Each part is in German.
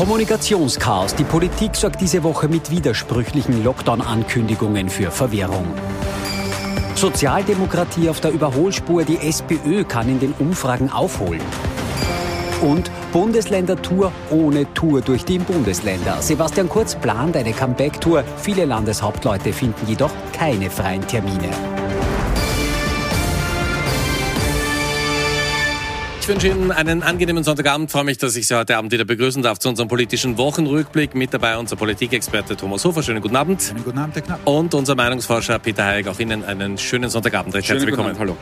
Kommunikationschaos. Die Politik sorgt diese Woche mit widersprüchlichen Lockdown-Ankündigungen für Verwirrung. Sozialdemokratie auf der Überholspur. Die SPÖ kann in den Umfragen aufholen. Und Bundesländertour ohne Tour durch die Bundesländer. Sebastian Kurz plant eine Comeback-Tour. Viele Landeshauptleute finden jedoch keine freien Termine. Ich wünsche Ihnen einen angenehmen Sonntagabend. Freue mich, dass ich Sie heute Abend wieder begrüßen darf zu unserem politischen Wochenrückblick. Mit dabei unser Politikexperte Thomas Hofer. Schönen guten Abend. Schönen guten Abend, Herr Knapp. Und unser Meinungsforscher Peter Hayek. Auch Ihnen einen schönen Sonntagabend. Recht herzlich willkommen. Hallo.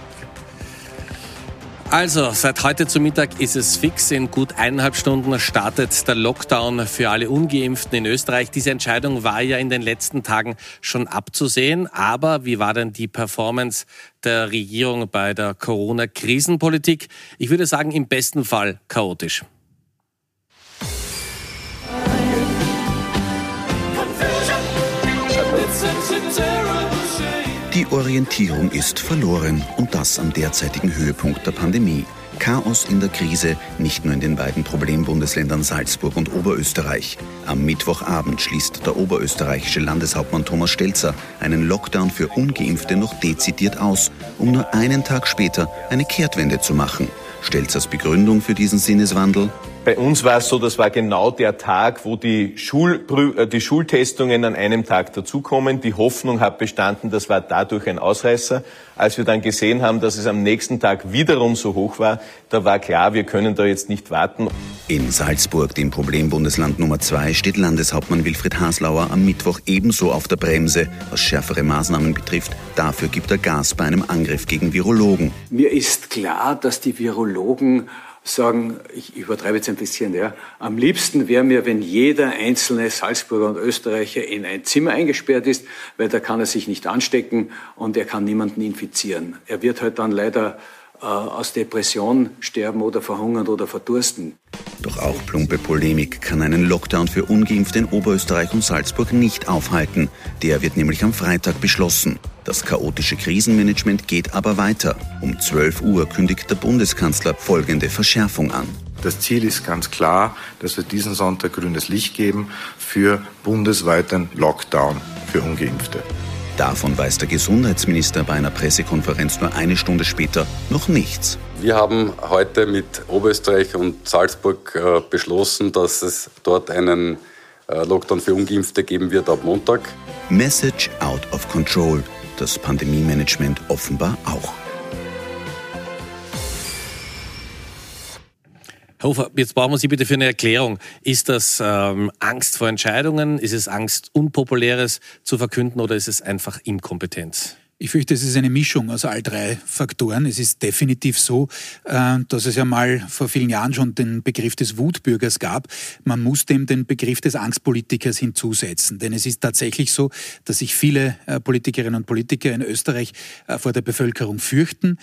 Also, seit heute zu Mittag ist es fix. In gut eineinhalb Stunden startet der Lockdown für alle Ungeimpften in Österreich. Diese Entscheidung war ja in den letzten Tagen schon abzusehen. Aber wie war denn die Performance der Regierung bei der Corona-Krisenpolitik? Ich würde sagen, im besten Fall chaotisch. Die Orientierung ist verloren und das am derzeitigen Höhepunkt der Pandemie. Chaos in der Krise, nicht nur in den beiden Problembundesländern Salzburg und Oberösterreich. Am Mittwochabend schließt der oberösterreichische Landeshauptmann Thomas Stelzer einen Lockdown für ungeimpfte noch dezidiert aus, um nur einen Tag später eine Kehrtwende zu machen. Stelzers Begründung für diesen Sinneswandel? Bei uns war es so, das war genau der Tag, wo die, Schulprü äh, die Schultestungen an einem Tag dazukommen. Die Hoffnung hat bestanden, das war dadurch ein Ausreißer. Als wir dann gesehen haben, dass es am nächsten Tag wiederum so hoch war, da war klar, wir können da jetzt nicht warten. In Salzburg, dem Problembundesland Nummer zwei, steht Landeshauptmann Wilfried Haslauer am Mittwoch ebenso auf der Bremse, was schärfere Maßnahmen betrifft. Dafür gibt er Gas bei einem Angriff gegen Virologen. Mir ist klar, dass die Virologen sagen, ich übertreibe jetzt ein bisschen, ja, am liebsten wäre mir, wenn jeder einzelne Salzburger und Österreicher in ein Zimmer eingesperrt ist, weil da kann er sich nicht anstecken und er kann niemanden infizieren. Er wird halt dann leider aus Depression sterben oder verhungern oder verdursten. Doch auch plumpe Polemik kann einen Lockdown für Ungeimpfte in Oberösterreich und Salzburg nicht aufhalten. Der wird nämlich am Freitag beschlossen. Das chaotische Krisenmanagement geht aber weiter. Um 12 Uhr kündigt der Bundeskanzler folgende Verschärfung an. Das Ziel ist ganz klar, dass wir diesen Sonntag grünes Licht geben für bundesweiten Lockdown für Ungeimpfte. Davon weiß der Gesundheitsminister bei einer Pressekonferenz nur eine Stunde später noch nichts. Wir haben heute mit Oberösterreich und Salzburg äh, beschlossen, dass es dort einen äh, Lockdown für Ungeimpfte geben wird ab Montag. Message out of control. Das Pandemie-Management offenbar auch. Herr Hofer, jetzt brauchen wir Sie bitte für eine Erklärung. Ist das ähm, Angst vor Entscheidungen? Ist es Angst, Unpopuläres zu verkünden oder ist es einfach Inkompetenz? Ich fürchte, es ist eine Mischung aus all drei Faktoren. Es ist definitiv so, äh, dass es ja mal vor vielen Jahren schon den Begriff des Wutbürgers gab. Man muss dem den Begriff des Angstpolitikers hinzusetzen. Denn es ist tatsächlich so, dass sich viele äh, Politikerinnen und Politiker in Österreich äh, vor der Bevölkerung fürchten,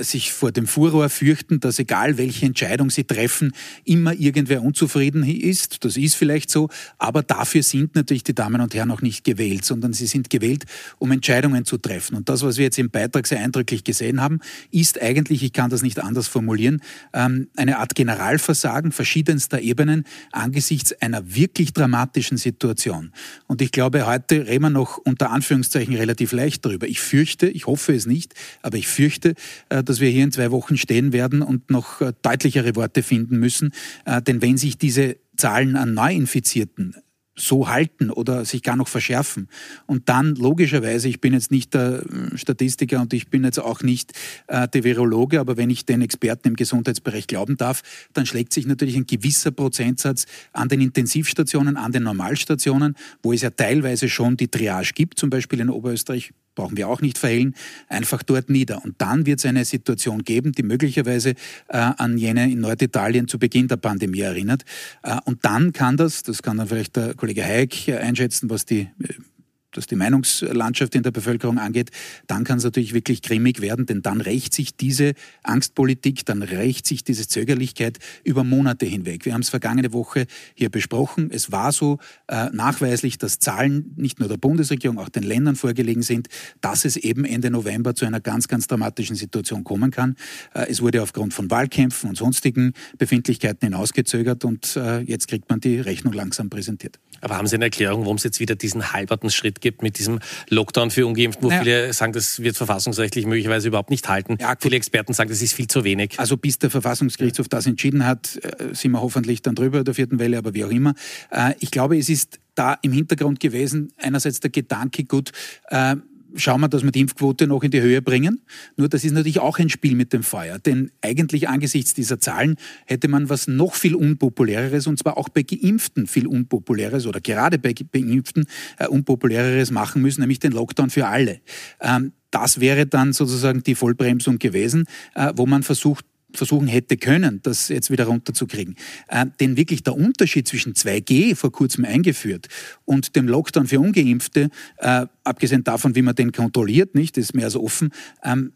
sich vor dem Furor fürchten, dass egal welche Entscheidung sie treffen, immer irgendwer unzufrieden ist. Das ist vielleicht so. Aber dafür sind natürlich die Damen und Herren auch nicht gewählt, sondern sie sind gewählt, um Entscheidungen zu treffen treffen. Und das, was wir jetzt im Beitrag sehr eindrücklich gesehen haben, ist eigentlich, ich kann das nicht anders formulieren, ähm, eine Art Generalversagen verschiedenster Ebenen angesichts einer wirklich dramatischen Situation. Und ich glaube, heute reden wir noch unter Anführungszeichen relativ leicht darüber. Ich fürchte, ich hoffe es nicht, aber ich fürchte, äh, dass wir hier in zwei Wochen stehen werden und noch äh, deutlichere Worte finden müssen. Äh, denn wenn sich diese Zahlen an Neuinfizierten so halten oder sich gar noch verschärfen. Und dann logischerweise, ich bin jetzt nicht der äh, Statistiker und ich bin jetzt auch nicht äh, der Virologe, aber wenn ich den Experten im Gesundheitsbereich glauben darf, dann schlägt sich natürlich ein gewisser Prozentsatz an den Intensivstationen, an den Normalstationen, wo es ja teilweise schon die Triage gibt, zum Beispiel in Oberösterreich brauchen wir auch nicht verhehlen, einfach dort nieder. Und dann wird es eine Situation geben, die möglicherweise äh, an jene in Norditalien zu Beginn der Pandemie erinnert. Äh, und dann kann das, das kann dann vielleicht der Kollege Hayek einschätzen, was die was die Meinungslandschaft in der Bevölkerung angeht, dann kann es natürlich wirklich grimmig werden, denn dann rächt sich diese Angstpolitik, dann rächt sich diese Zögerlichkeit über Monate hinweg. Wir haben es vergangene Woche hier besprochen. Es war so äh, nachweislich, dass Zahlen nicht nur der Bundesregierung, auch den Ländern vorgelegen sind, dass es eben Ende November zu einer ganz, ganz dramatischen Situation kommen kann. Äh, es wurde aufgrund von Wahlkämpfen und sonstigen Befindlichkeiten hinausgezögert und äh, jetzt kriegt man die Rechnung langsam präsentiert. Aber haben Sie eine Erklärung, warum es jetzt wieder diesen halberten Schritt gibt mit diesem Lockdown für Ungeimpften, wo naja. viele sagen, das wird verfassungsrechtlich möglicherweise überhaupt nicht halten? Ja, viele Experten sagen, das ist viel zu wenig. Also bis der Verfassungsgerichtshof das entschieden hat, äh, sind wir hoffentlich dann drüber der vierten Welle, aber wie auch immer. Äh, ich glaube, es ist da im Hintergrund gewesen, einerseits der Gedanke, gut, äh, schauen wir, dass wir die Impfquote noch in die Höhe bringen. Nur das ist natürlich auch ein Spiel mit dem Feuer. Denn eigentlich angesichts dieser Zahlen hätte man was noch viel unpopuläreres, und zwar auch bei Geimpften viel unpopuläres oder gerade bei Geimpften äh, unpopuläreres machen müssen, nämlich den Lockdown für alle. Ähm, das wäre dann sozusagen die Vollbremsung gewesen, äh, wo man versucht, versuchen hätte können, das jetzt wieder runterzukriegen. Äh, denn wirklich der Unterschied zwischen 2G vor kurzem eingeführt und dem Lockdown für Ungeimpfte, äh, abgesehen davon, wie man den kontrolliert, nicht, ist mehr als offen, ähm,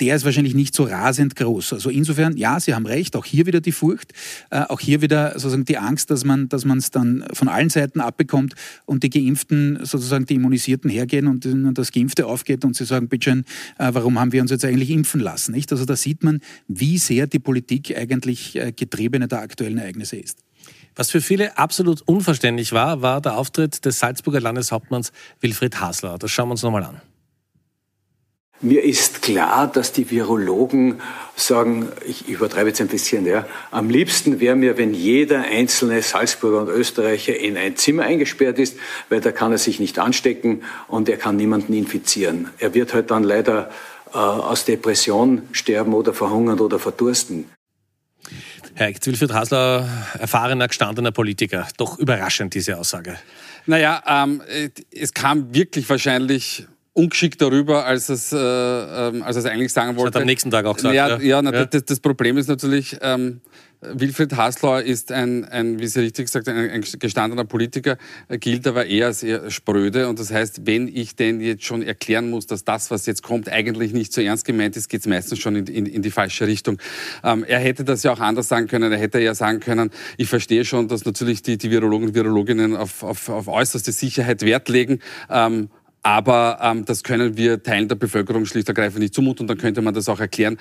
der ist wahrscheinlich nicht so rasend groß. Also insofern, ja, Sie haben recht, auch hier wieder die Furcht, äh, auch hier wieder sozusagen die Angst, dass man dass es dann von allen Seiten abbekommt und die Geimpften, sozusagen die Immunisierten hergehen und das Geimpfte aufgeht und sie sagen, bitte schön, äh, warum haben wir uns jetzt eigentlich impfen lassen? Nicht? Also da sieht man, wie sehr die Politik eigentlich äh, Getriebene der aktuellen Ereignisse ist. Was für viele absolut unverständlich war, war der Auftritt des Salzburger Landeshauptmanns Wilfried Hasler. Das schauen wir uns nochmal an. Mir ist klar, dass die Virologen sagen, ich übertreibe jetzt ein bisschen, ja, am liebsten wäre mir, wenn jeder einzelne Salzburger und Österreicher in ein Zimmer eingesperrt ist, weil da kann er sich nicht anstecken und er kann niemanden infizieren. Er wird halt dann leider äh, aus Depression sterben oder verhungern oder verdursten. Herr Wilfried Hasler, erfahrener, gestandener Politiker. Doch überraschend, diese Aussage. Naja, ähm, es kam wirklich wahrscheinlich ungeschickt darüber, als es, äh, ähm, als es eigentlich sagen wollte. Das hat am nächsten Tag auch gesagt. Ja, ja, ja, ja. Das, das, Problem ist natürlich, ähm, Wilfried Haslauer ist ein, ein, wie Sie richtig gesagt haben, ein gestandener Politiker, gilt aber eher als eher spröde. Und das heißt, wenn ich denn jetzt schon erklären muss, dass das, was jetzt kommt, eigentlich nicht so ernst gemeint ist, geht es meistens schon in, in, in, die falsche Richtung. Ähm, er hätte das ja auch anders sagen können. Er hätte ja sagen können, ich verstehe schon, dass natürlich die, die Virologen und Virologinnen auf, auf, auf äußerste Sicherheit Wert legen. Ähm, aber ähm, das können wir Teilen der Bevölkerung schlicht und ergreifend nicht zumuten dann könnte man das auch erklären.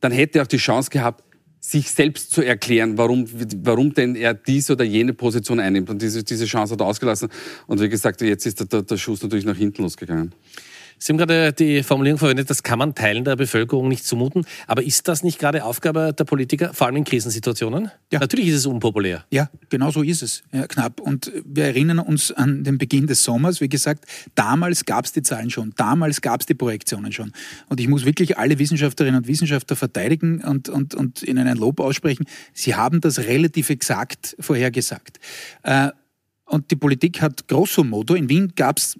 Dann hätte er auch die Chance gehabt, sich selbst zu erklären, warum, warum denn er diese oder jene Position einnimmt. Und diese, diese Chance hat er ausgelassen. Und wie gesagt, jetzt ist der, der Schuss natürlich nach hinten losgegangen. Sie haben gerade die Formulierung verwendet, das kann man Teilen der Bevölkerung nicht zumuten. Aber ist das nicht gerade Aufgabe der Politiker, vor allem in Krisensituationen? Ja. Natürlich ist es unpopulär. Ja, genau so ist es. Ja, knapp. Und wir erinnern uns an den Beginn des Sommers. Wie gesagt, damals gab es die Zahlen schon. Damals gab es die Projektionen schon. Und ich muss wirklich alle Wissenschaftlerinnen und Wissenschaftler verteidigen und, und, und ihnen ein Lob aussprechen. Sie haben das relativ exakt vorhergesagt. Äh, und die Politik hat grosso modo, in Wien gab es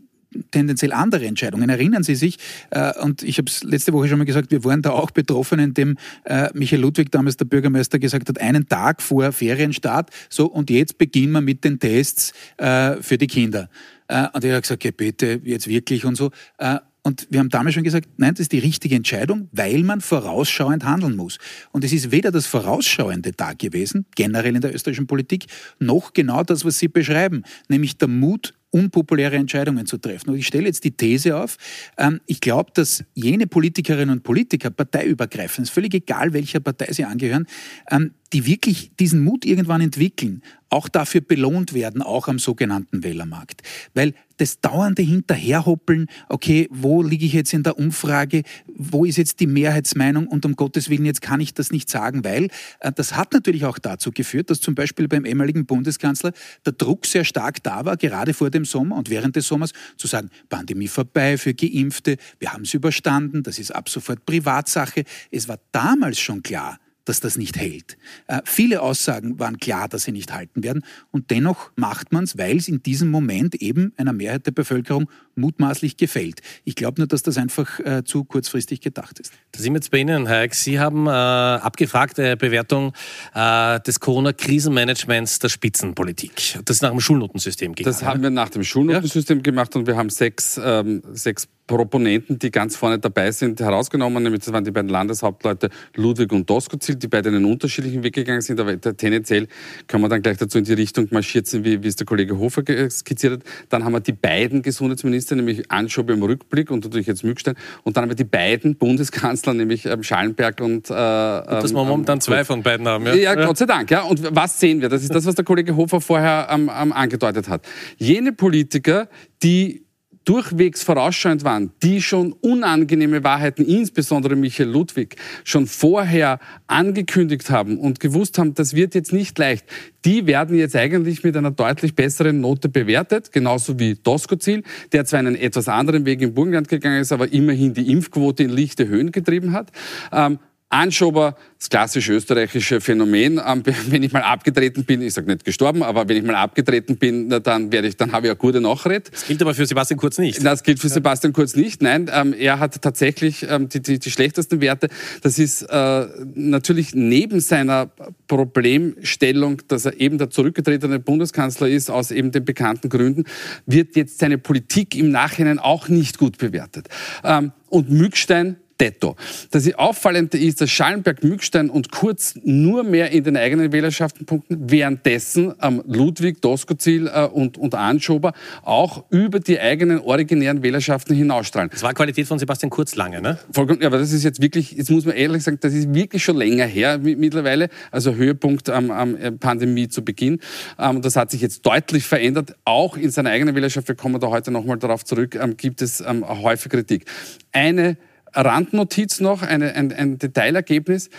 tendenziell andere Entscheidungen. Erinnern Sie sich, äh, und ich habe es letzte Woche schon mal gesagt, wir waren da auch betroffen, indem äh, Michael Ludwig, damals der Bürgermeister, gesagt hat, einen Tag vor Ferienstart, so und jetzt beginnen wir mit den Tests äh, für die Kinder. Äh, und er hat gesagt, okay, bitte, jetzt wirklich und so. Äh, und wir haben damals schon gesagt, nein, das ist die richtige Entscheidung, weil man vorausschauend handeln muss. Und es ist weder das Vorausschauende da gewesen, generell in der österreichischen Politik, noch genau das, was Sie beschreiben, nämlich der Mut unpopuläre Entscheidungen zu treffen. Und ich stelle jetzt die These auf, ähm, ich glaube, dass jene Politikerinnen und Politiker, parteiübergreifend, ist völlig egal, welcher Partei sie angehören, ähm, die wirklich diesen Mut irgendwann entwickeln, auch dafür belohnt werden, auch am sogenannten Wählermarkt. Weil das dauernde Hinterherhoppeln, okay, wo liege ich jetzt in der Umfrage, wo ist jetzt die Mehrheitsmeinung und um Gottes Willen, jetzt kann ich das nicht sagen, weil äh, das hat natürlich auch dazu geführt, dass zum Beispiel beim ehemaligen Bundeskanzler der Druck sehr stark da war, gerade vor dem Sommer und während des Sommers, zu sagen, Pandemie vorbei für Geimpfte, wir haben es überstanden, das ist ab sofort Privatsache. Es war damals schon klar, dass das nicht hält. Äh, viele Aussagen waren klar, dass sie nicht halten werden. Und dennoch macht man es, weil es in diesem Moment eben einer Mehrheit der Bevölkerung mutmaßlich gefällt. Ich glaube nur, dass das einfach äh, zu kurzfristig gedacht ist. Da sind wir jetzt bei Ihnen, Herr Eck. Sie haben äh, Bewertung äh, des Corona-Krisenmanagements der Spitzenpolitik. Das ist nach dem Schulnotensystem gegangen. Das haben wir nach dem Schulnotensystem ja. gemacht und wir haben sechs, ähm, sechs Proponenten, die ganz vorne dabei sind, herausgenommen. Nämlich das waren die beiden Landeshauptleute Ludwig und Doskozil, die beide einen unterschiedlichen Weg gegangen sind. Aber tendenziell können wir dann gleich dazu in die Richtung marschiert sind, wie, wie es der Kollege Hofer skizziert hat. Dann haben wir die beiden Gesundheitsminister, nämlich Anschobe im Rückblick und natürlich jetzt Mückstein. Und dann haben wir die beiden Bundeskanzler, nämlich ähm, Schallenberg und... Äh, Dass wir ähm, momentan zwei von beiden haben, ja? ja? Gott sei Dank. Ja. Und was sehen wir? Das ist das, was der Kollege Hofer vorher ähm, ähm, angedeutet hat. Jene Politiker, die durchwegs vorausschauend waren, die schon unangenehme Wahrheiten, insbesondere Michael Ludwig, schon vorher angekündigt haben und gewusst haben, das wird jetzt nicht leicht, die werden jetzt eigentlich mit einer deutlich besseren Note bewertet, genauso wie Doskozil, der zwar einen etwas anderen Weg im Burgenland gegangen ist, aber immerhin die Impfquote in lichte Höhen getrieben hat. Ähm, Anschober, das klassische österreichische Phänomen. Ähm, wenn ich mal abgetreten bin, ich sage nicht gestorben, aber wenn ich mal abgetreten bin, dann werde ich, dann habe ich eine gute Nachrede. Das gilt aber für Sebastian Kurz nicht. Das gilt für Sebastian Kurz nicht. Nein, ähm, er hat tatsächlich ähm, die, die, die schlechtesten Werte. Das ist äh, natürlich neben seiner Problemstellung, dass er eben der zurückgetretene Bundeskanzler ist, aus eben den bekannten Gründen, wird jetzt seine Politik im Nachhinein auch nicht gut bewertet. Und Mückstein Detto. Das Auffallende ist, dass Schallenberg, Mückstein und Kurz nur mehr in den eigenen Wählerschaften punkten, währenddessen ähm, Ludwig, Doskozil äh, und, und Anschober auch über die eigenen originären Wählerschaften hinausstrahlen. Das war Qualität von Sebastian Kurz lange, ne? Vollkommen, ja, aber das ist jetzt wirklich, jetzt muss man ehrlich sagen, das ist wirklich schon länger her mittlerweile, also Höhepunkt am ähm, ähm, Pandemie zu Beginn. Ähm, das hat sich jetzt deutlich verändert, auch in seiner eigenen Wählerschaft, wir kommen da heute nochmal darauf zurück, ähm, gibt es ähm, häufig Kritik. Eine Randnotiz noch, eine, ein, ein Detailergebnis.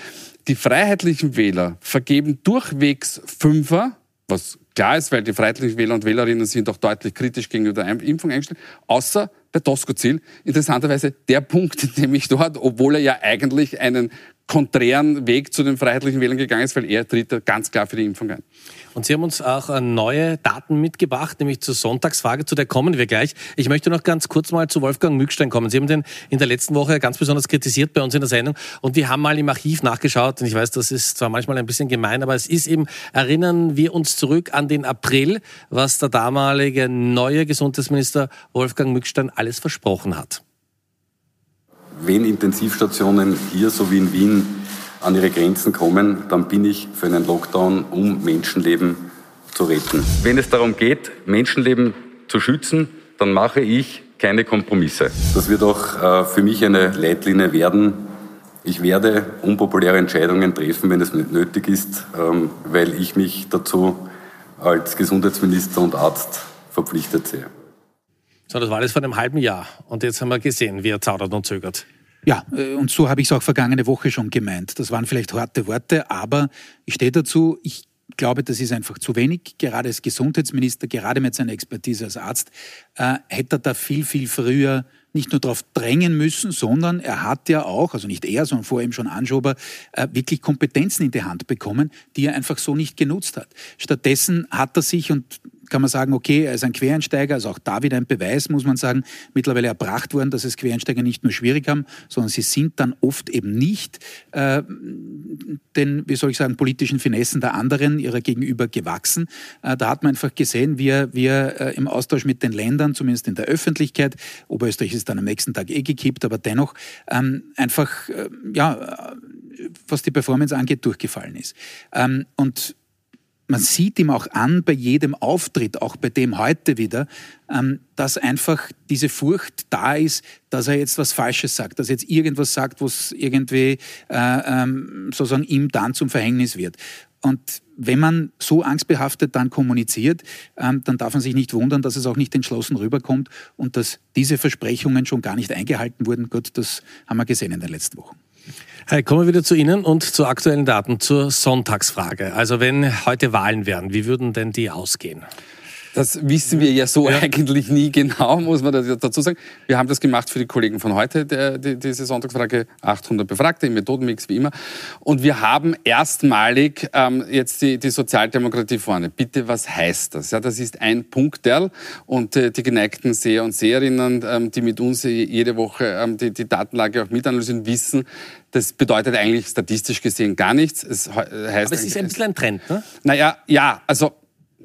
Die freiheitlichen Wähler vergeben durchwegs Fünfer, was klar ist, weil die freiheitlichen Wähler und Wählerinnen sind auch deutlich kritisch gegenüber der Impfung eingestellt, außer bei Tosco-Ziel. Interessanterweise der Punkt, nämlich dort, obwohl er ja eigentlich einen konträren Weg zu den freiheitlichen Wählern gegangen ist, weil er tritt ganz klar für die Impfung ein. Und Sie haben uns auch äh, neue Daten mitgebracht, nämlich zur Sonntagsfrage, zu der kommen wir gleich. Ich möchte noch ganz kurz mal zu Wolfgang Mückstein kommen. Sie haben den in der letzten Woche ganz besonders kritisiert bei uns in der Sendung und wir haben mal im Archiv nachgeschaut und ich weiß, das ist zwar manchmal ein bisschen gemein, aber es ist eben, erinnern wir uns zurück an den April, was der damalige neue Gesundheitsminister Wolfgang Mückstein alles versprochen hat. Wenn Intensivstationen hier so wie in Wien an ihre Grenzen kommen, dann bin ich für einen Lockdown, um Menschenleben zu retten. Wenn es darum geht, Menschenleben zu schützen, dann mache ich keine Kompromisse. Das wird auch äh, für mich eine Leitlinie werden. Ich werde unpopuläre Entscheidungen treffen, wenn es nötig ist, ähm, weil ich mich dazu als Gesundheitsminister und Arzt verpflichtet sehe. So, das war alles vor einem halben Jahr. Und jetzt haben wir gesehen, wie er zaudert und zögert. Ja, äh, und so habe ich es auch vergangene Woche schon gemeint. Das waren vielleicht harte Worte, aber ich stehe dazu, ich glaube, das ist einfach zu wenig. Gerade als Gesundheitsminister, gerade mit seiner Expertise als Arzt, äh, hätte er da viel, viel früher nicht nur darauf drängen müssen, sondern er hat ja auch, also nicht er, sondern vor ihm schon Anschober, äh, wirklich Kompetenzen in die Hand bekommen, die er einfach so nicht genutzt hat. Stattdessen hat er sich, und kann man sagen, okay, er ist ein Quereinsteiger, also auch da wieder ein Beweis, muss man sagen, mittlerweile erbracht worden, dass es Quereinsteiger nicht nur schwierig haben, sondern sie sind dann oft eben nicht äh, den, wie soll ich sagen, politischen Finessen der anderen, ihrer Gegenüber gewachsen. Äh, da hat man einfach gesehen, wie er äh, im Austausch mit den Ländern, zumindest in der Öffentlichkeit, Oberösterreich ist dann am nächsten Tag eh gekippt, aber dennoch ähm, einfach, äh, ja, was die Performance angeht, durchgefallen ist. Ähm, und man sieht ihm auch an bei jedem Auftritt, auch bei dem heute wieder, ähm, dass einfach diese Furcht da ist, dass er jetzt was Falsches sagt, dass er jetzt irgendwas sagt, was irgendwie äh, ähm, sozusagen ihm dann zum Verhängnis wird. Und wenn man so angstbehaftet dann kommuniziert, ähm, dann darf man sich nicht wundern, dass es auch nicht entschlossen rüberkommt und dass diese Versprechungen schon gar nicht eingehalten wurden. Gut, das haben wir gesehen in den letzten Wochen. Hey, kommen wir wieder zu Ihnen und zu aktuellen Daten zur Sonntagsfrage. Also wenn heute Wahlen wären, wie würden denn die ausgehen? Das wissen wir ja so ja. eigentlich nie genau, muss man dazu sagen. Wir haben das gemacht für die Kollegen von heute, der, die, diese Sonntagsfrage, 800 Befragte im Methodenmix wie immer. Und wir haben erstmalig ähm, jetzt die, die Sozialdemokratie vorne. Bitte, was heißt das? Ja, das ist ein Punkterl und äh, die geneigten Seher und Seherinnen, ähm, die mit uns jede Woche ähm, die, die Datenlage auch mitanalysieren, wissen, das bedeutet eigentlich statistisch gesehen gar nichts. Es heißt Aber es ist ein bisschen ein Trend, ne? Naja, ja, also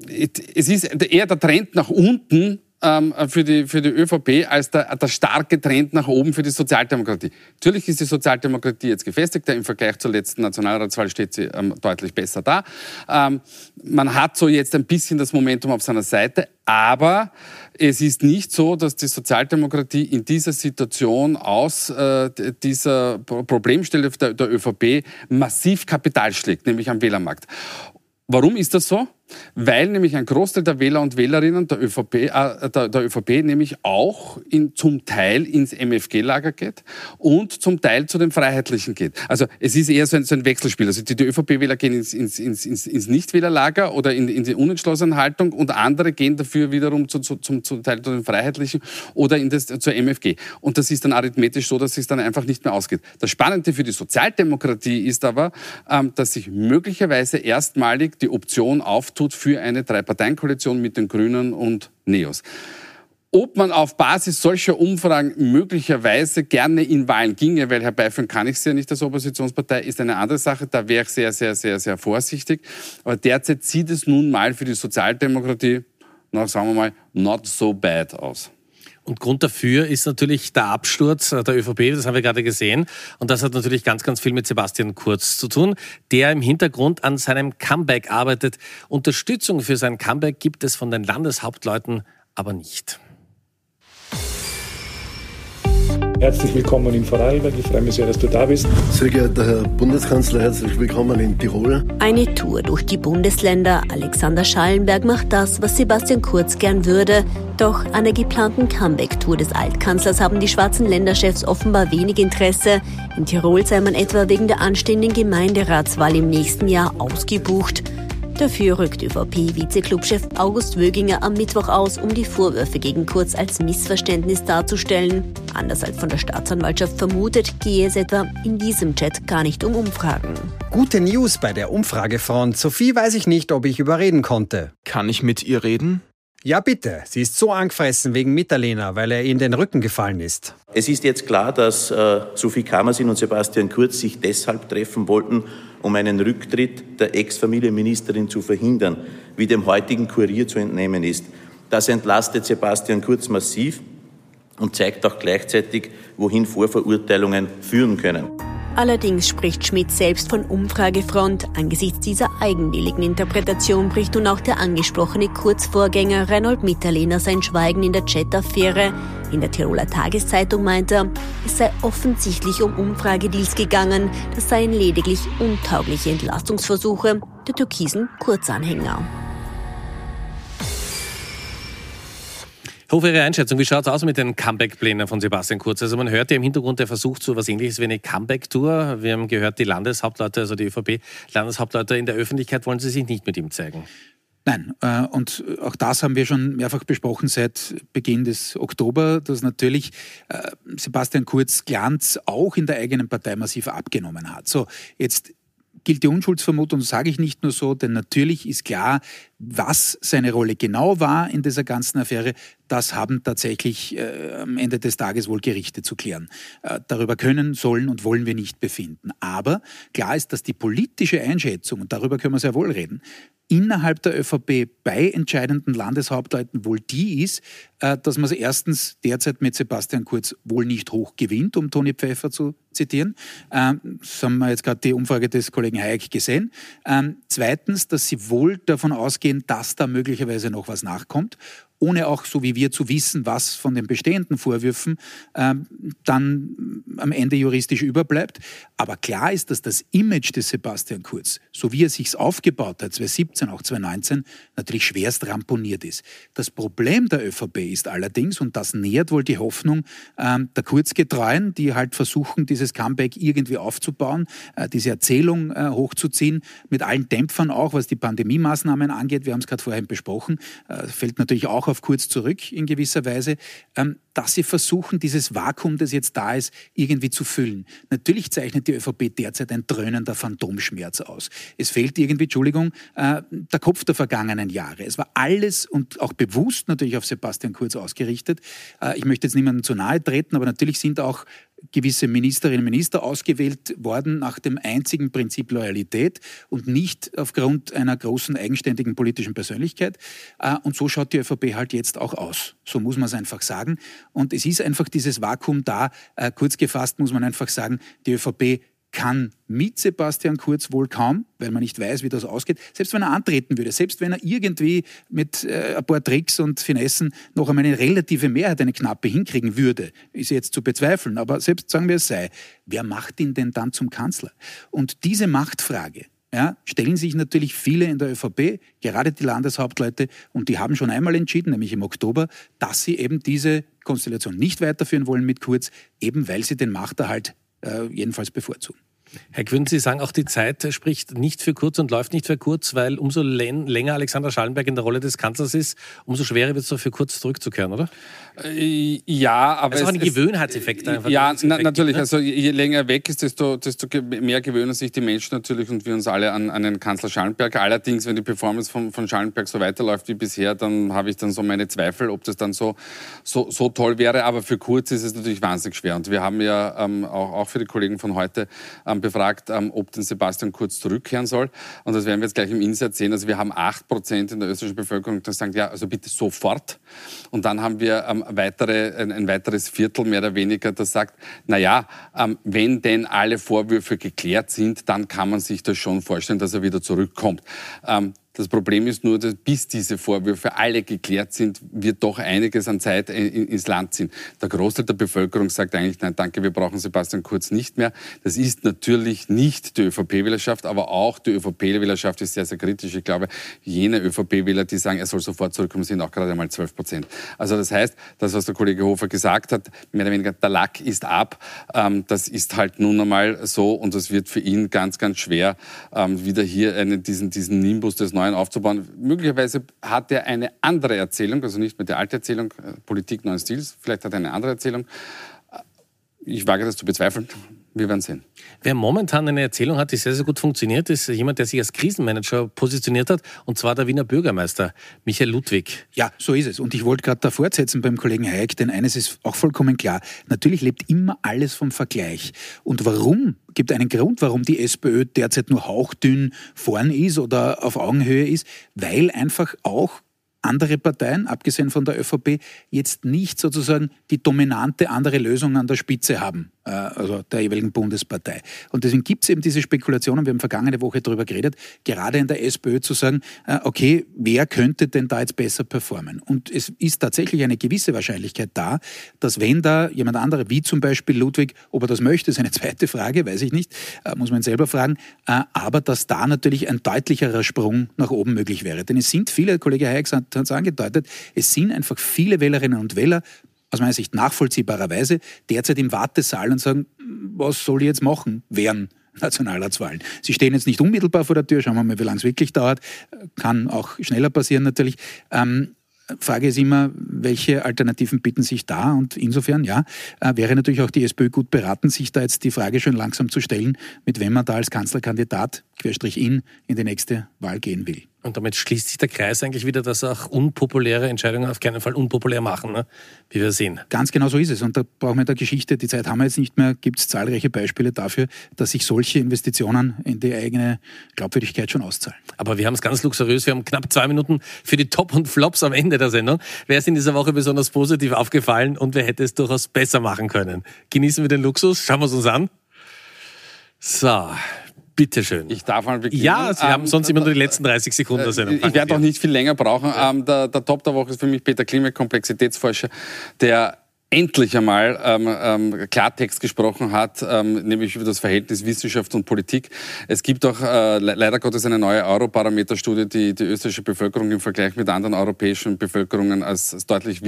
es ist eher der Trend nach unten ähm, für, die, für die ÖVP als der, der starke Trend nach oben für die Sozialdemokratie. Natürlich ist die Sozialdemokratie jetzt gefestigter. Im Vergleich zur letzten Nationalratswahl steht sie ähm, deutlich besser da. Ähm, man hat so jetzt ein bisschen das Momentum auf seiner Seite, aber es ist nicht so, dass die Sozialdemokratie in dieser Situation aus äh, dieser Problemstelle der, der ÖVP massiv Kapital schlägt, nämlich am Wählermarkt. Warum ist das so? Weil nämlich ein Großteil der Wähler und Wählerinnen der ÖVP, äh, der, der ÖVP nämlich auch in, zum Teil ins MFG-Lager geht und zum Teil zu den Freiheitlichen geht. Also es ist eher so ein, so ein Wechselspiel. Also die, die ÖVP-Wähler gehen ins, ins, ins, ins, ins Nichtwählerlager oder in, in die unentschlossene Haltung und andere gehen dafür wiederum zu, zu, zum, zum Teil zu den Freiheitlichen oder in das, zur MFG. Und das ist dann arithmetisch so, dass es dann einfach nicht mehr ausgeht. Das Spannende für die Sozialdemokratie ist aber, ähm, dass sich möglicherweise erstmalig die Option auf auftut für eine Drei-Parteien-Koalition mit den Grünen und Neos. Ob man auf Basis solcher Umfragen möglicherweise gerne in Wahlen ginge, weil herbeiführen kann ich sie ja nicht als Oppositionspartei, ist eine andere Sache. Da wäre ich sehr, sehr, sehr, sehr vorsichtig. Aber derzeit sieht es nun mal für die Sozialdemokratie, na, sagen wir mal, not so bad aus. Und Grund dafür ist natürlich der Absturz der ÖVP, das haben wir gerade gesehen. Und das hat natürlich ganz, ganz viel mit Sebastian Kurz zu tun, der im Hintergrund an seinem Comeback arbeitet. Unterstützung für sein Comeback gibt es von den Landeshauptleuten aber nicht. Herzlich willkommen in Vorarlberg. Ich freue mich sehr, dass du da bist. Sehr geehrter Herr Bundeskanzler, herzlich willkommen in Tirol. Eine Tour durch die Bundesländer. Alexander Schallenberg macht das, was Sebastian Kurz gern würde. Doch an der geplanten Comeback-Tour des Altkanzlers haben die schwarzen Länderchefs offenbar wenig Interesse. In Tirol sei man etwa wegen der anstehenden Gemeinderatswahl im nächsten Jahr ausgebucht. Dafür rückt ÖVP-Vize-Clubchef August Wöginger am Mittwoch aus, um die Vorwürfe gegen Kurz als Missverständnis darzustellen. Anders als von der Staatsanwaltschaft vermutet, gehe es etwa in diesem Chat gar nicht um Umfragen. Gute News bei der Umfragefront. Sophie weiß ich nicht, ob ich überreden konnte. Kann ich mit ihr reden? Ja, bitte. Sie ist so angefressen wegen Mitterlehner, weil er in den Rücken gefallen ist. Es ist jetzt klar, dass äh, Sophie Kamersin und Sebastian Kurz sich deshalb treffen wollten, um einen Rücktritt der Ex-Familienministerin zu verhindern, wie dem heutigen Kurier zu entnehmen ist. Das entlastet Sebastian Kurz massiv und zeigt auch gleichzeitig, wohin Vorverurteilungen führen können. Allerdings spricht Schmidt selbst von Umfragefront. Angesichts dieser eigenwilligen Interpretation bricht nun auch der angesprochene Kurzvorgänger Reinhold Mitterlehner sein Schweigen in der Chat-Affäre. In der Tiroler Tageszeitung meint er, es sei offensichtlich um Umfragedeals gegangen, das seien lediglich untaugliche Entlastungsversuche der türkisen Kurzanhänger. Hof Ihre Einschätzung. Wie schaut es aus mit den Comeback-Plänen von Sebastian Kurz? Also man hört ja im Hintergrund, der versucht so was ähnliches wie eine Comeback-Tour. Wir haben gehört, die Landeshauptleute, also die ÖVP-Landeshauptleute in der Öffentlichkeit wollen sie sich nicht mit ihm zeigen. Nein, äh, und auch das haben wir schon mehrfach besprochen seit Beginn des Oktober, dass natürlich äh, Sebastian Kurz Glanz auch in der eigenen Partei massiv abgenommen hat. So, jetzt gilt die Unschuldsvermutung, sage ich nicht nur so, denn natürlich ist klar, was seine Rolle genau war in dieser ganzen Affäre, das haben tatsächlich äh, am Ende des Tages wohl Gerichte zu klären. Äh, darüber können, sollen und wollen wir nicht befinden. Aber klar ist, dass die politische Einschätzung, und darüber können wir sehr wohl reden, innerhalb der ÖVP bei entscheidenden Landeshauptleuten wohl die ist, äh, dass man es erstens derzeit mit Sebastian Kurz wohl nicht hoch gewinnt, um Toni Pfeffer zu zitieren. Ähm, das haben wir jetzt gerade die Umfrage des Kollegen Hayek gesehen. Ähm, zweitens, dass sie wohl davon ausgehen, dass da möglicherweise noch was nachkommt. Ohne auch, so wie wir, zu wissen, was von den bestehenden Vorwürfen ähm, dann am Ende juristisch überbleibt. Aber klar ist, dass das Image des Sebastian Kurz, so wie er sich aufgebaut hat, 2017, auch 2019, natürlich schwerst ramponiert ist. Das Problem der ÖVP ist allerdings, und das nährt wohl die Hoffnung ähm, der Kurzgetreuen, die halt versuchen, dieses Comeback irgendwie aufzubauen, äh, diese Erzählung äh, hochzuziehen, mit allen Dämpfern auch, was die Pandemie-Maßnahmen angeht. Wir haben es gerade vorhin besprochen, äh, fällt natürlich auch auf Kurz zurück in gewisser Weise, ähm, dass sie versuchen, dieses Vakuum, das jetzt da ist, irgendwie zu füllen. Natürlich zeichnet die ÖVP derzeit ein dröhnender Phantomschmerz aus. Es fehlt irgendwie, Entschuldigung, äh, der Kopf der vergangenen Jahre. Es war alles und auch bewusst natürlich auf Sebastian Kurz ausgerichtet. Äh, ich möchte jetzt niemandem zu nahe treten, aber natürlich sind auch gewisse Ministerinnen und Minister ausgewählt worden nach dem einzigen Prinzip Loyalität und nicht aufgrund einer großen eigenständigen politischen Persönlichkeit. Äh, und so schaut die ÖVP halt jetzt auch aus. So muss man es einfach sagen. Und es ist einfach dieses Vakuum da. Äh, kurz gefasst muss man einfach sagen, die ÖVP kann mit Sebastian Kurz wohl kaum, weil man nicht weiß, wie das ausgeht. Selbst wenn er antreten würde, selbst wenn er irgendwie mit äh, ein paar Tricks und Finessen noch einmal eine relative Mehrheit, eine knappe hinkriegen würde, ist jetzt zu bezweifeln. Aber selbst sagen wir es sei, wer macht ihn denn dann zum Kanzler? Und diese Machtfrage, ja, stellen sich natürlich viele in der ÖVP, gerade die Landeshauptleute, und die haben schon einmal entschieden, nämlich im Oktober, dass sie eben diese Konstellation nicht weiterführen wollen mit Kurz, eben weil sie den Machterhalt äh, jedenfalls bevorzugen. Herr Quinn, Sie sagen auch, die Zeit spricht nicht für kurz und läuft nicht für kurz, weil umso länger Alexander Schallenberg in der Rolle des Kanzlers ist, umso schwerer wird es für kurz zurückzukehren, oder? Äh, ja, aber. Das ist auch ein Gewöhnheitseffekt einfach. Ja, na, natürlich. Ne? Also je länger er weg ist, desto, desto mehr gewöhnen sich die Menschen natürlich und wir uns alle an, an den Kanzler Schallenberg. Allerdings, wenn die Performance von, von Schallenberg so weiterläuft wie bisher, dann habe ich dann so meine Zweifel, ob das dann so, so, so toll wäre. Aber für Kurz ist es natürlich wahnsinnig schwer. Und wir haben ja ähm, auch, auch für die Kollegen von heute ähm, befragt, ähm, ob denn Sebastian Kurz zurückkehren soll. Und das werden wir jetzt gleich im Insert sehen. Also wir haben 8 Prozent in der österreichischen Bevölkerung, die sagen, ja, also bitte sofort. Und dann haben wir weitere, ein, ein, weiteres Viertel mehr oder weniger, das sagt, na ja, ähm, wenn denn alle Vorwürfe geklärt sind, dann kann man sich das schon vorstellen, dass er wieder zurückkommt. Ähm, das Problem ist nur, dass bis diese Vorwürfe alle geklärt sind, wird doch einiges an Zeit ins Land ziehen. Der Großteil der Bevölkerung sagt eigentlich, nein, danke, wir brauchen Sebastian Kurz nicht mehr. Das ist natürlich nicht die ÖVP-Wählerschaft, aber auch die ÖVP-Wählerschaft ist sehr, sehr kritisch. Ich glaube, jene ÖVP-Wähler, die sagen, er soll sofort zurückkommen, sind auch gerade einmal 12 Prozent. Also das heißt, das, was der Kollege Hofer gesagt hat, mehr oder weniger, der Lack ist ab. Ähm, das ist halt nun einmal so und das wird für ihn ganz, ganz schwer, ähm, wieder hier einen, diesen, diesen Nimbus des neuen neuen aufzubauen. Möglicherweise hat er eine andere Erzählung, also nicht mehr die alte Erzählung, äh, Politik neuen Stils, vielleicht hat er eine andere Erzählung. Äh, ich wage das zu bezweifeln. Wir werden sehen. Wer momentan eine Erzählung hat, die sehr, sehr gut funktioniert, ist jemand, der sich als Krisenmanager positioniert hat, und zwar der Wiener Bürgermeister Michael Ludwig. Ja, so ist es. Und ich wollte gerade da fortsetzen beim Kollegen Hayek, denn eines ist auch vollkommen klar. Natürlich lebt immer alles vom Vergleich. Und warum? Gibt einen Grund, warum die SPÖ derzeit nur hauchdünn vorn ist oder auf Augenhöhe ist, weil einfach auch andere Parteien, abgesehen von der ÖVP, jetzt nicht sozusagen die dominante andere Lösung an der Spitze haben. Äh, also der jeweiligen Bundespartei. Und deswegen gibt es eben diese Spekulationen, wir haben vergangene Woche darüber geredet, gerade in der SPÖ zu sagen, äh, okay, wer könnte denn da jetzt besser performen? Und es ist tatsächlich eine gewisse Wahrscheinlichkeit da, dass wenn da jemand andere, wie zum Beispiel Ludwig, ob er das möchte, ist eine zweite Frage, weiß ich nicht, äh, muss man selber fragen, aber dass da natürlich ein deutlicherer Sprung nach oben möglich wäre. Denn es sind viele, Kollege Hayek hat es angedeutet, es sind einfach viele Wählerinnen und Wähler, aus meiner Sicht nachvollziehbarerweise derzeit im Wartesaal und sagen, was soll ich jetzt machen während Nationalratswahlen. Sie stehen jetzt nicht unmittelbar vor der Tür, schauen wir mal, wie lange es wirklich dauert. Kann auch schneller passieren natürlich. Ähm, Frage ist immer, welche Alternativen bieten sich da? Und insofern, ja, äh, wäre natürlich auch die SPÖ gut beraten, sich da jetzt die Frage schon langsam zu stellen, mit wem man da als Kanzlerkandidat, querstrich ihn, in die nächste Wahl gehen will. Und damit schließt sich der Kreis eigentlich wieder, dass auch unpopuläre Entscheidungen auf keinen Fall unpopulär machen, ne? wie wir sehen. Ganz genau so ist es. Und da brauchen wir in der Geschichte, die Zeit haben wir jetzt nicht mehr, gibt es zahlreiche Beispiele dafür, dass sich solche Investitionen in die eigene Glaubwürdigkeit schon auszahlen. Aber wir haben es ganz luxuriös. Wir haben knapp zwei Minuten für die Top und Flops am Ende der Sendung. Wer ist in dieser Woche besonders positiv aufgefallen und wer hätte es durchaus besser machen können? Genießen wir den Luxus, schauen wir es uns an. So, Bitte schön. Ich darf mal beginnen. Ja, Sie haben Ähm, sonst immer nur die letzten 30 Sekunden Sendung. Ich werde auch nicht viel länger brauchen. Ähm, der, der Top der Woche ist für mich Peter Klimek, Komplexitätsforscher, der endlich einmal ähm, ähm, Klartext gesprochen hat, ähm, nämlich über das Verhältnis Wissenschaft und Politik. Es gibt auch äh, le- leider Gottes eine neue Eurobarometer-Studie, die die österreichische Bevölkerung im Vergleich mit anderen europäischen Bevölkerungen als, als deutlich,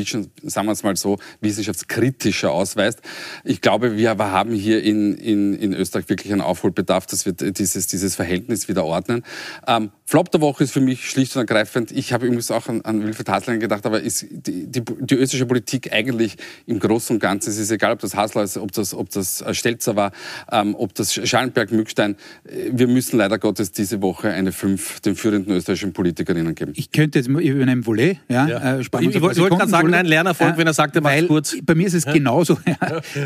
sagen wir es mal so, wissenschaftskritischer ausweist. Ich glaube, wir aber haben hier in, in, in Österreich wirklich einen Aufholbedarf, dass wir dieses, dieses Verhältnis wieder ordnen. Ähm, Flop der Woche ist für mich schlicht und ergreifend, ich habe übrigens auch an, an Wilfried Haslein gedacht, aber ist die, die, die österreichische Politik eigentlich im Großen und Ganzen, es ist egal, ob das Hasler ist, ob das, ob das äh, Stelzer war, ähm, ob das Schallenberg, Mückstein, äh, wir müssen leider Gottes diese Woche eine fünf den führenden österreichischen Politikerinnen geben. Ich könnte jetzt über einen Volet, ja, Ja. Äh, Ich- ich wollte gerade sagen, nein, Lernerfolg, wenn er sagt, er macht's weil kurz. Bei mir ist es genauso,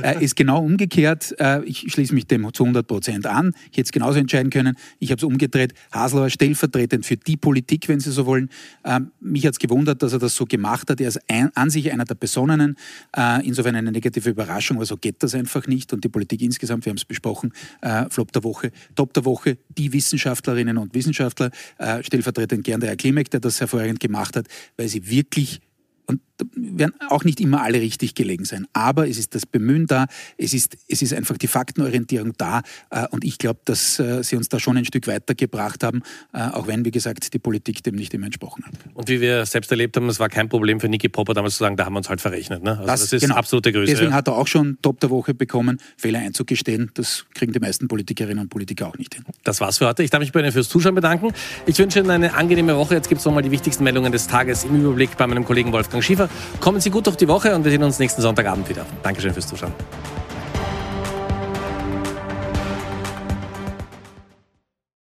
äh, ist genau umgekehrt. Äh, ich schließe mich dem zu 100 Prozent an. Ich hätte es genauso entscheiden können. Ich habe es umgedreht. Haslauer stellvertretend für die Politik, wenn Sie so wollen. Ähm, mich hat es gewundert, dass er das so gemacht hat. Er ist ein, an sich einer der Besonnenen. Äh, insofern eine negative Überraschung, aber so geht das einfach nicht. Und die Politik insgesamt, wir haben es besprochen, äh, Flop der Woche, Top der Woche, die Wissenschaftlerinnen und Wissenschaftler, äh, stellvertretend gern der Herr Klimek, der das hervorragend gemacht hat, weil sie wirklich und werden auch nicht immer alle richtig gelegen sein. Aber es ist das Bemühen da, es ist, es ist einfach die Faktenorientierung da. äh, Und ich glaube, dass äh, sie uns da schon ein Stück weitergebracht haben, äh, auch wenn, wie gesagt, die Politik dem nicht immer entsprochen hat. Und wie wir selbst erlebt haben, es war kein Problem für Niki Popper damals zu sagen, da haben wir uns halt verrechnet. Ne? Also das, ist genau. absolute Größe. Deswegen ja. hat er auch schon Top der Woche bekommen, Fehler einzugestehen. Das kriegen die meisten Politikerinnen und Politiker auch nicht hin. Das war's für heute. Ich darf mich bei Ihnen fürs Zuschauen bedanken. Ich wünsche Ihnen eine angenehme Woche. Jetzt gibt es nochmal die wichtigsten Meldungen des Tages im Überblick bei meinem Kollegen Wolfgang Schiefer. Kommen Sie gut durch die Woche und wir sehen uns nächsten Sonntagabend wieder. Dankeschön fürs Zuschauen.